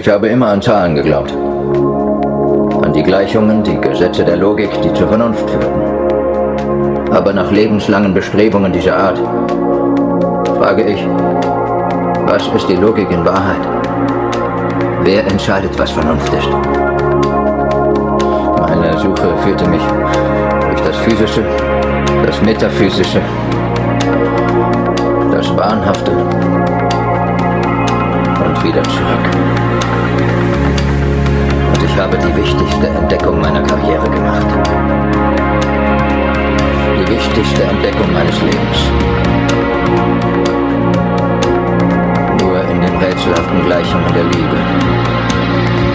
Ich habe immer an Zahlen geglaubt. An die Gleichungen, die Gesetze der Logik, die zur Vernunft führten. Aber nach lebenslangen Bestrebungen dieser Art frage ich, was ist die Logik in Wahrheit? Wer entscheidet, was Vernunft ist? Meine Suche führte mich durch das Physische, das Metaphysische, das Wahnhafte und wieder zurück. Und ich habe die wichtigste Entdeckung meiner Karriere gemacht. Die wichtigste Entdeckung meines Lebens. Nur in den rätselhaften Gleichungen der Liebe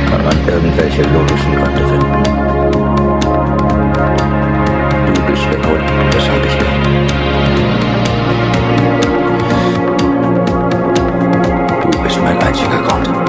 kann man irgendwelche logischen Gründe finden. Du bist der Grund, weshalb ich bin. Du bist mein einziger Grund.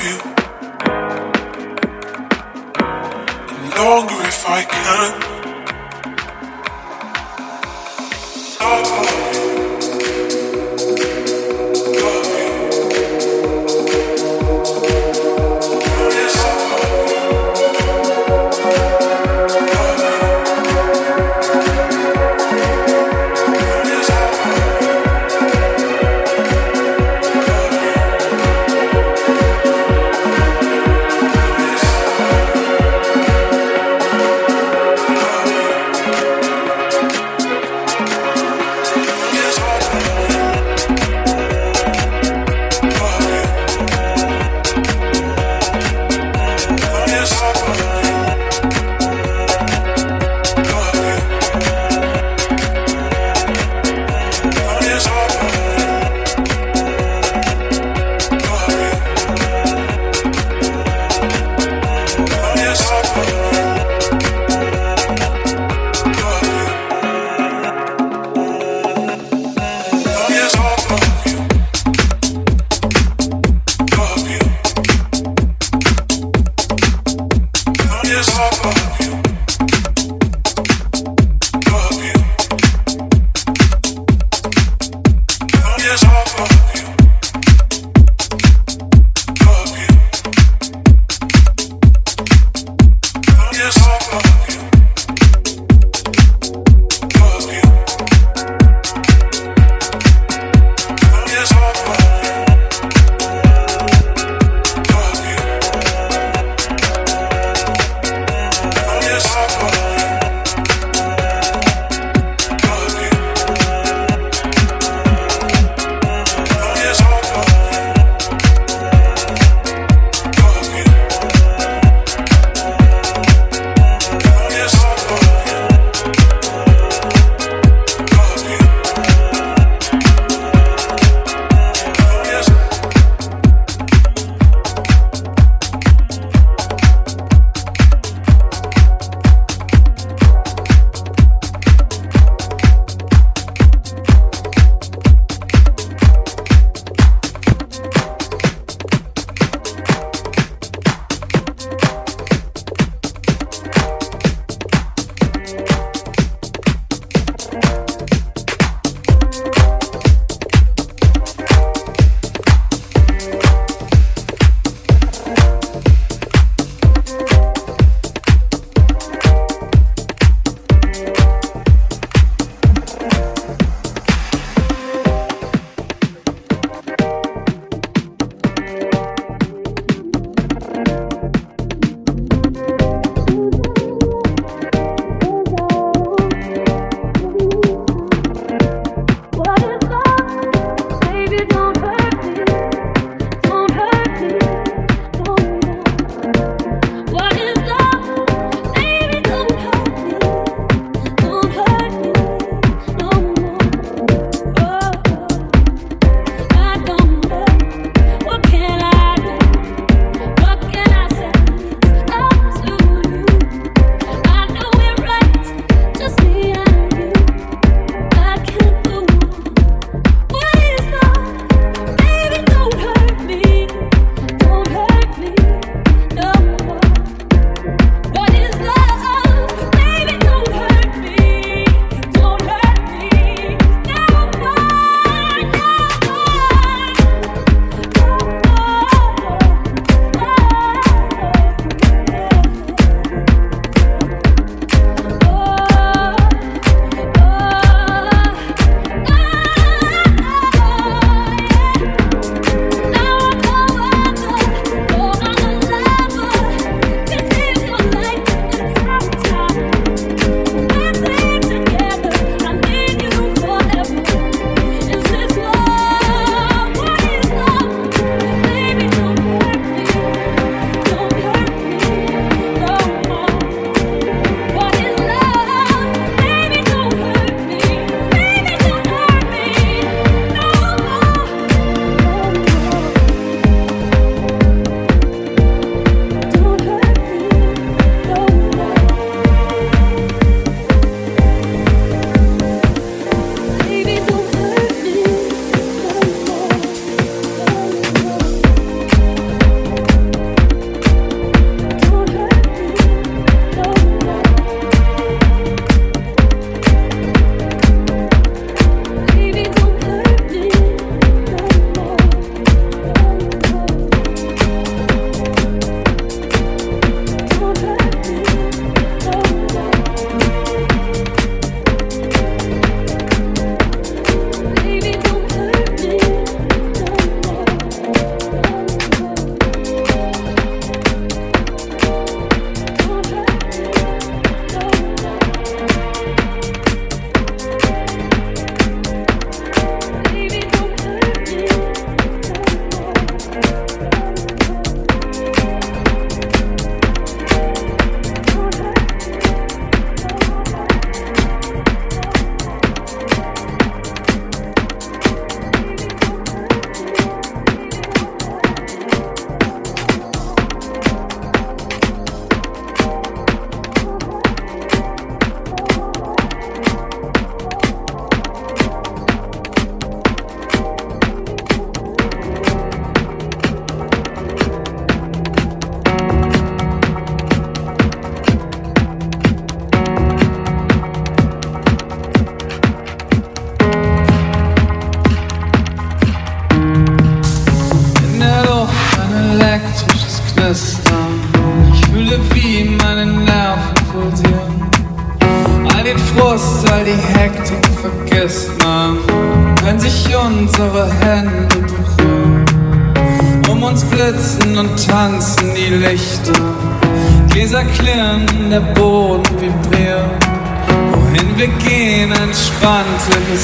You.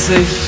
safe.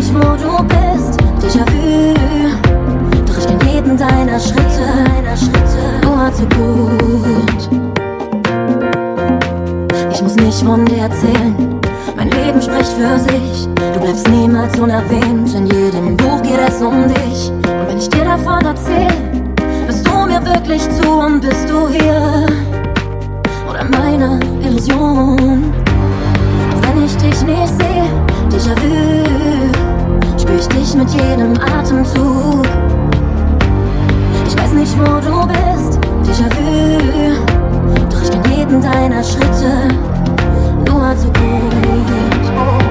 Ich weiß nicht, wo du bist, Déjà-vu. Doch ich kenn jeden deiner Schritte, deiner Schritte nur zu gut. Ich muss nicht von dir erzählen, mein Leben spricht für sich. Du bleibst niemals unerwähnt, in jedem Buch geht es um dich. Und wenn ich dir davon erzähl, bist du mir wirklich zu und bist du hier oder meine Illusion. Und wenn ich dich nicht sehe, Déjà-vu, ich dich mit jedem Atemzug. Ich weiß nicht, wo du bist, Déjà-vu, doch ich kenn jeden deiner Schritte nur zu gut.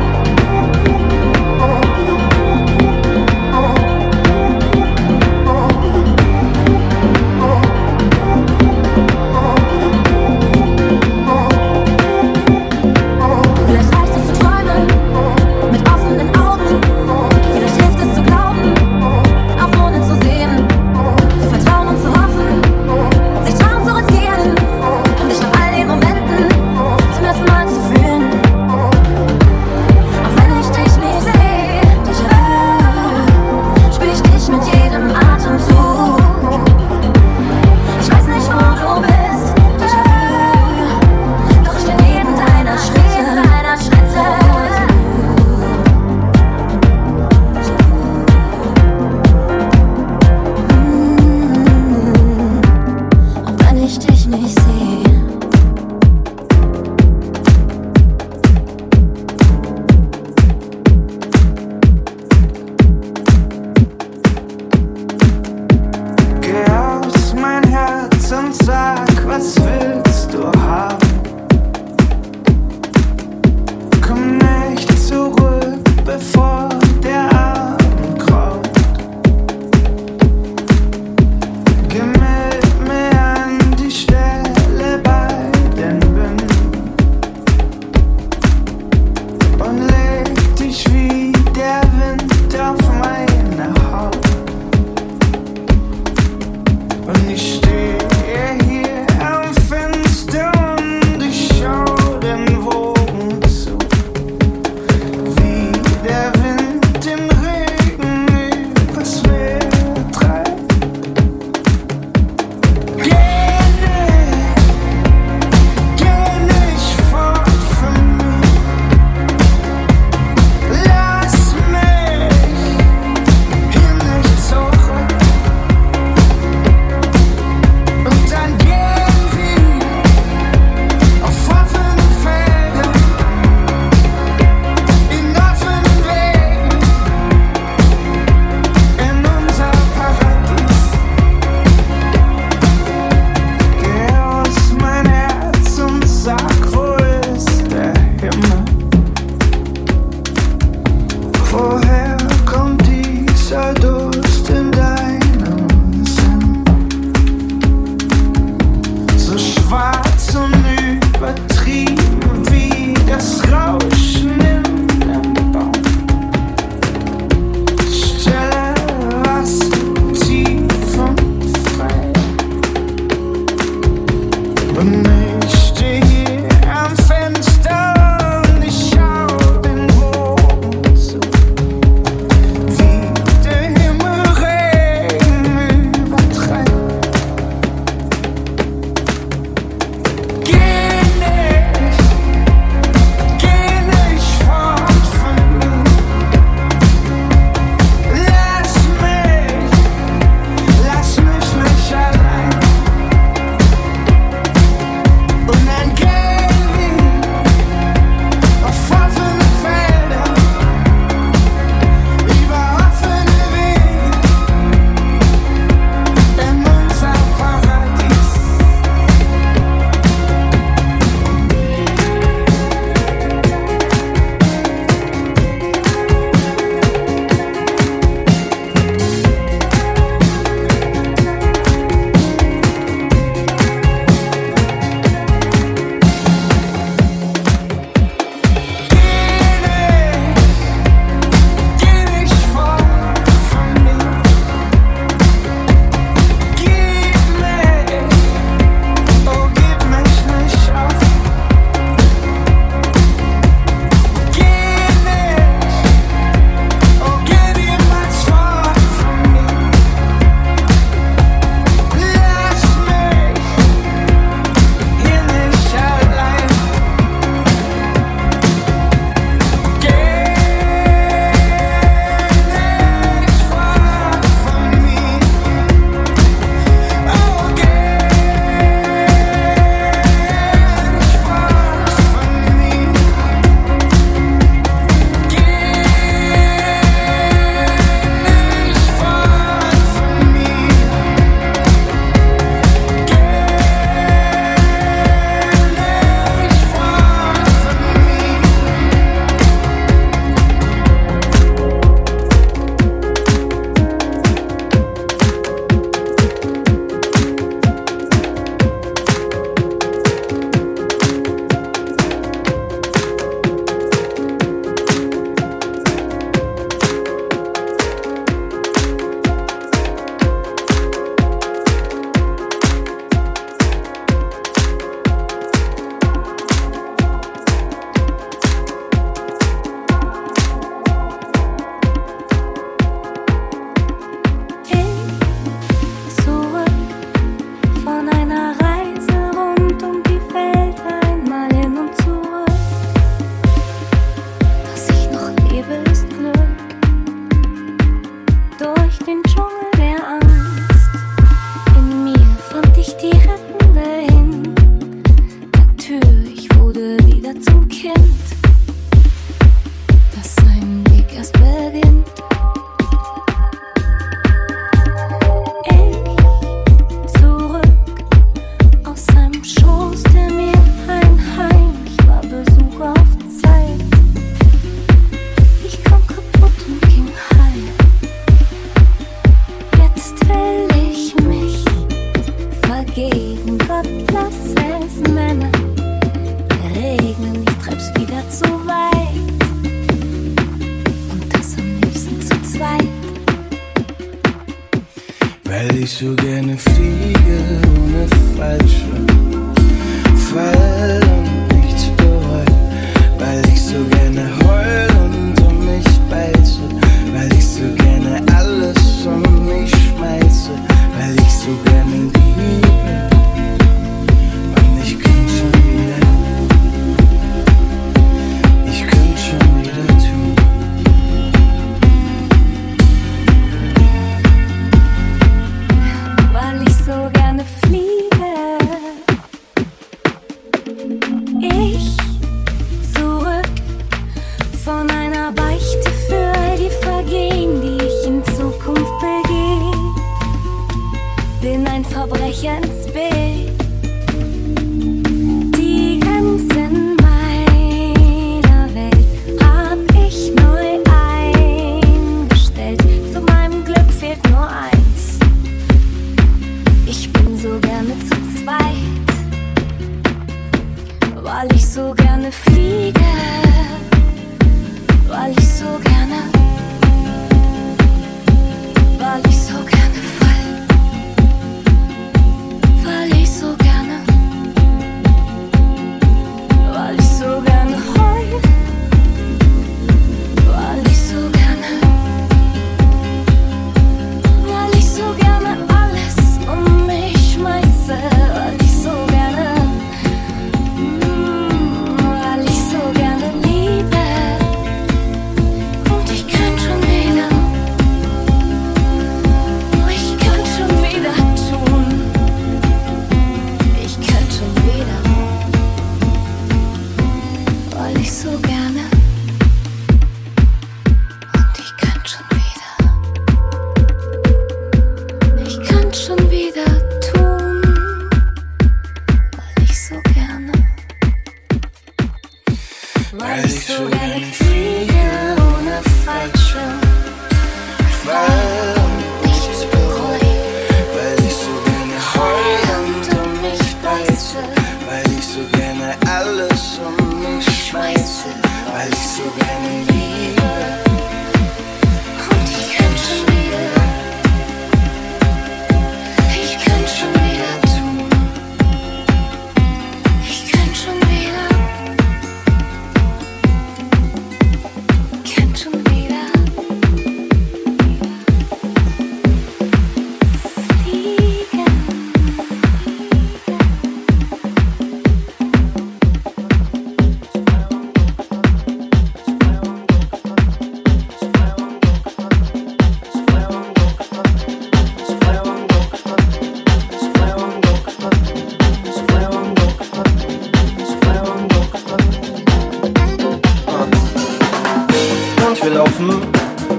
Laufen,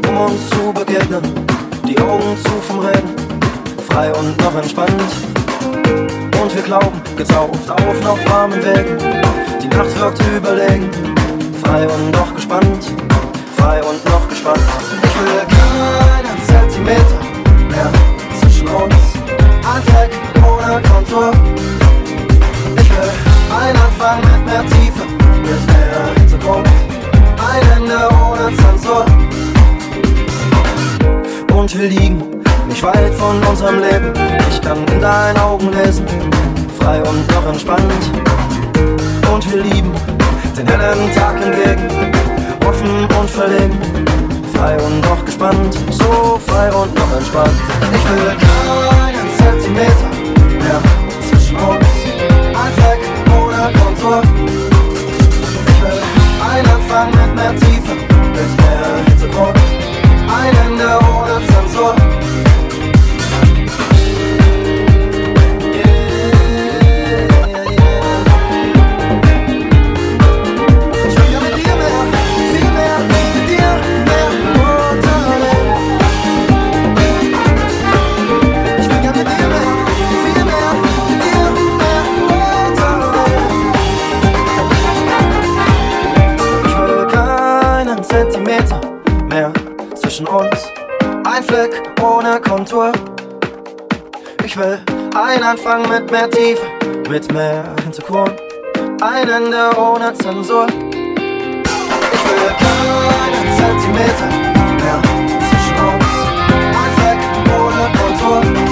um uns zu begegnen. Die Augen zu vom Reden, frei und noch entspannt. Und wir glauben, getauft auf noch warmen Wegen. Die Nacht wird überlegen, frei und noch gespannt. Frei und noch gespannt. Ich will keinen Zentimeter mehr zwischen uns. Ein Fleck ohne Kontur. Ich will ein Anfang mit mehr Tiefe, Zensur. Und wir liegen nicht weit von unserem Leben. Ich kann in deinen Augen lesen, frei und noch entspannt. Und wir lieben den hellen Tag entgegen, offen und verlegen. Frei und noch gespannt, so frei und noch entspannt. Ich will keinen Zentimeter mehr zwischen uns. Ein Fleck ohne Kontur. Ich will ein Anfang mit mehr Tiefe. Ende ohne Zensur. Fleck ohne Kontur. Ich will ein Anfang mit mehr Tiefe, mit mehr Hintergrund. Ein Ende ohne Zensur. Ich will keinen Zentimeter mehr zwischen uns. Ein Fleck ohne Kontur.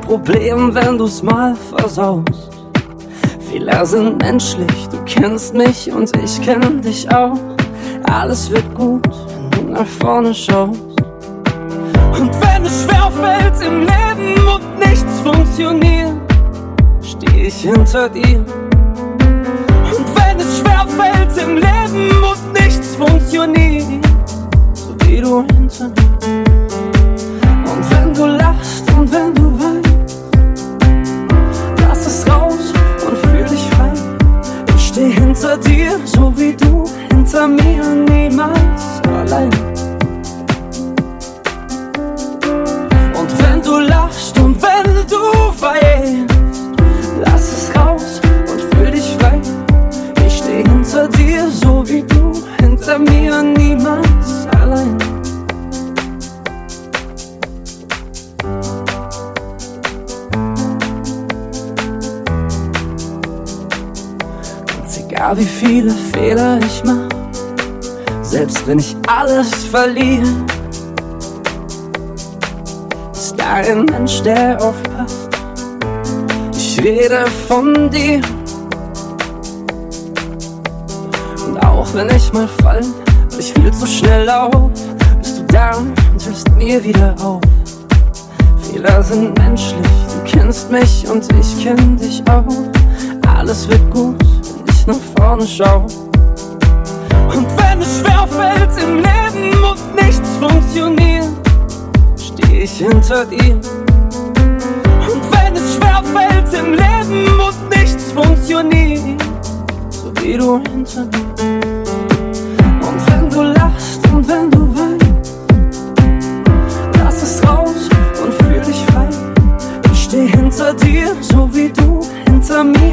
kein Problem, wenn du's mal versaust. Fehler sind menschlich, du kennst mich und ich kenn dich auch. Alles wird gut, wenn du nach vorne schaust. Und wenn es schwer fällt im Leben und nichts funktioniert, steh ich hinter dir. Und wenn es schwer fällt im Leben und nichts funktioniert, so wie du hinter dir. Und wenn du lachst und wenn du hinter dir, so wie du hinter mir niemals. Wie viele Fehler ich mach, selbst wenn ich alles verliere, ist da ein Mensch, der aufpasst. Ich rede von dir. Und auch wenn ich mal fall, ich viel zu schnell auf, bist du da und hilfst mir wieder auf. Fehler sind menschlich, du kennst mich und ich kenn dich auch. Alles wird gut, nach vorne schau. Und wenn es schwerfällt im Leben und nichts funktioniert, steh ich hinter dir. Und wenn es schwerfällt im Leben und nichts funktioniert, so wie du hinter mir. Und wenn du lachst und wenn du weinst, lass es raus und fühl dich frei. Ich steh hinter dir, so wie du hinter mir,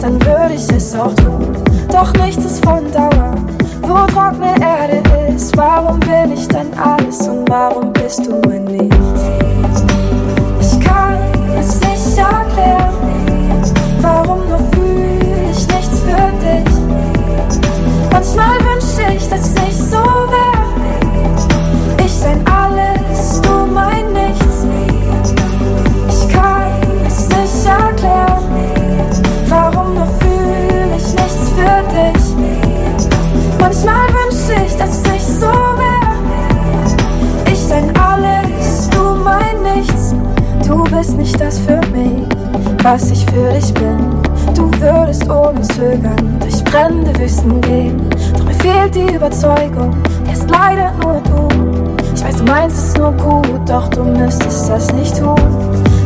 dann würde ich es auch tun. Doch nichts ist von Dauer, wo trockene Erde ist. Warum bin ich denn alles und warum bist du mein Leben? bist nicht das für mich, was ich für dich bin. Du würdest ohne Zögern durch brennende Wüsten gehen. Doch mir fehlt die Überzeugung, der ist leider nur du. Ich weiß, du meinst es nur gut, doch du müsstest das nicht tun.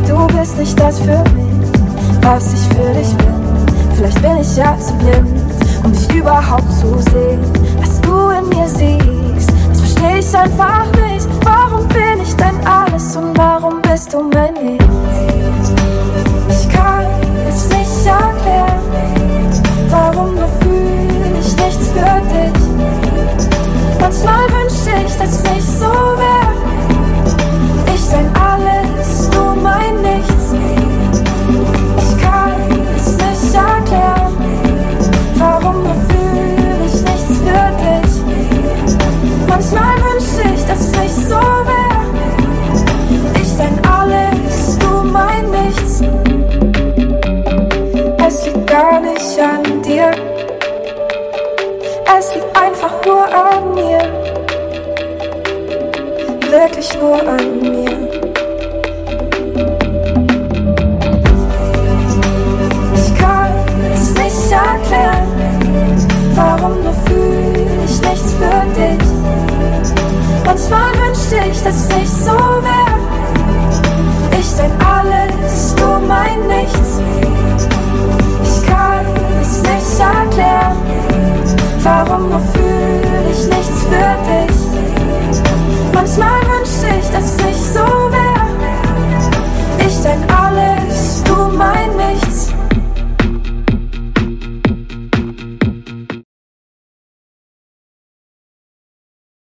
Du bist nicht das für mich, was ich für dich bin. Vielleicht bin ich ja zu blind, um dich überhaupt zu sehen. Was du in mir siehst, das verstehe ich einfach nicht. Warum bin ich denn alles und warum Manchmal fühle ich nichts für dich. Manchmal wünsche ich, dass ich so wäre. Manchmal wünschte ich, dass es nicht so wäre. Ich dein alles, du mein Nichts. Ich kann es nicht erklären. Warum nur fühle ich nichts für dich? Manchmal wünschte ich, dass es nicht so wäre. Ich dein alles, du mein Nichts.